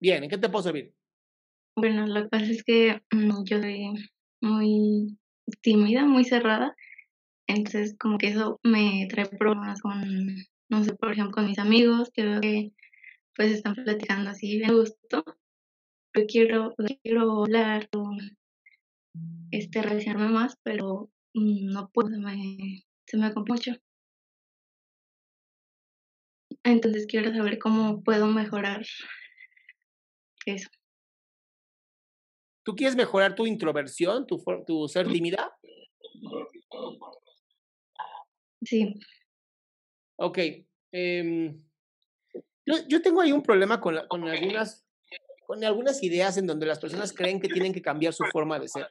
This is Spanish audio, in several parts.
Bien, ¿en qué te puedo servir? Bueno, lo que pasa es que mm, yo soy muy tímida, muy cerrada, entonces como que eso me trae problemas con, no sé, por ejemplo, con mis amigos, que veo que pues están platicando así de gusto. Yo quiero, quiero hablar o este, relacionarme más, pero no puedo, se me, se me mucho. Entonces quiero saber cómo puedo mejorar eso. ¿Tú quieres mejorar tu introversión, tu, ser tímida? Sí, Ok. em, yo, yo tengo ahí un problema con, la- con algunas, con algunas ideas en donde las personas creen que tienen que cambiar su forma de ser.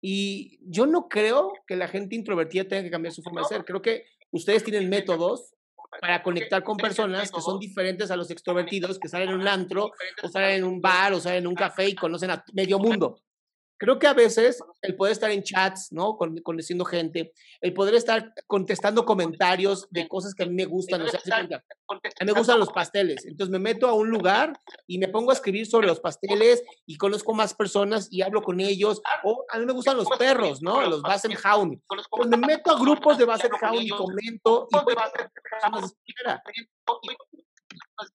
Y yo no creo que la gente introvertida tenga que cambiar su forma de ser. Creo que ustedes tienen métodos para conectar con personas que son diferentes a los extrovertidos, que salen en un antro, o salen en un bar, o salen en un café y conocen a medio mundo. Creo que a veces el poder estar en chats, ¿no? Con, conociendo gente, el poder estar contestando comentarios de cosas que a mí me gustan, o sea, a mí me gustan los pasteles, entonces me meto a un lugar y me pongo a escribir sobre los pasteles y conozco más personas y hablo con ellos, o a mí me gustan los perros, ¿no? Los Basset Hound. Pues me meto a grupos de Basset Hound y comento y espera.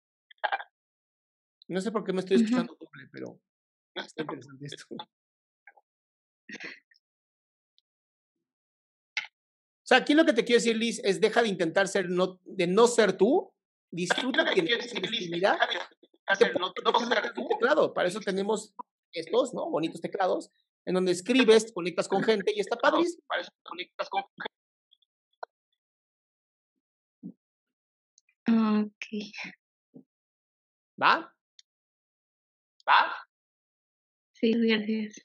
No sé por qué me estoy escuchando doble, pero está interesante esto. O sea, aquí lo que te quiero decir, Liz, es deja de intentar ser no, de no ser tú, disfruta eres en intimidad, con tu teclado. Para eso tenemos estos, ¿no? Bonitos teclados, en donde escribes, te conectas con gente y está padrísimo. Para eso te conectas con ok. ¿Va? ¿Va? Sí, gracias.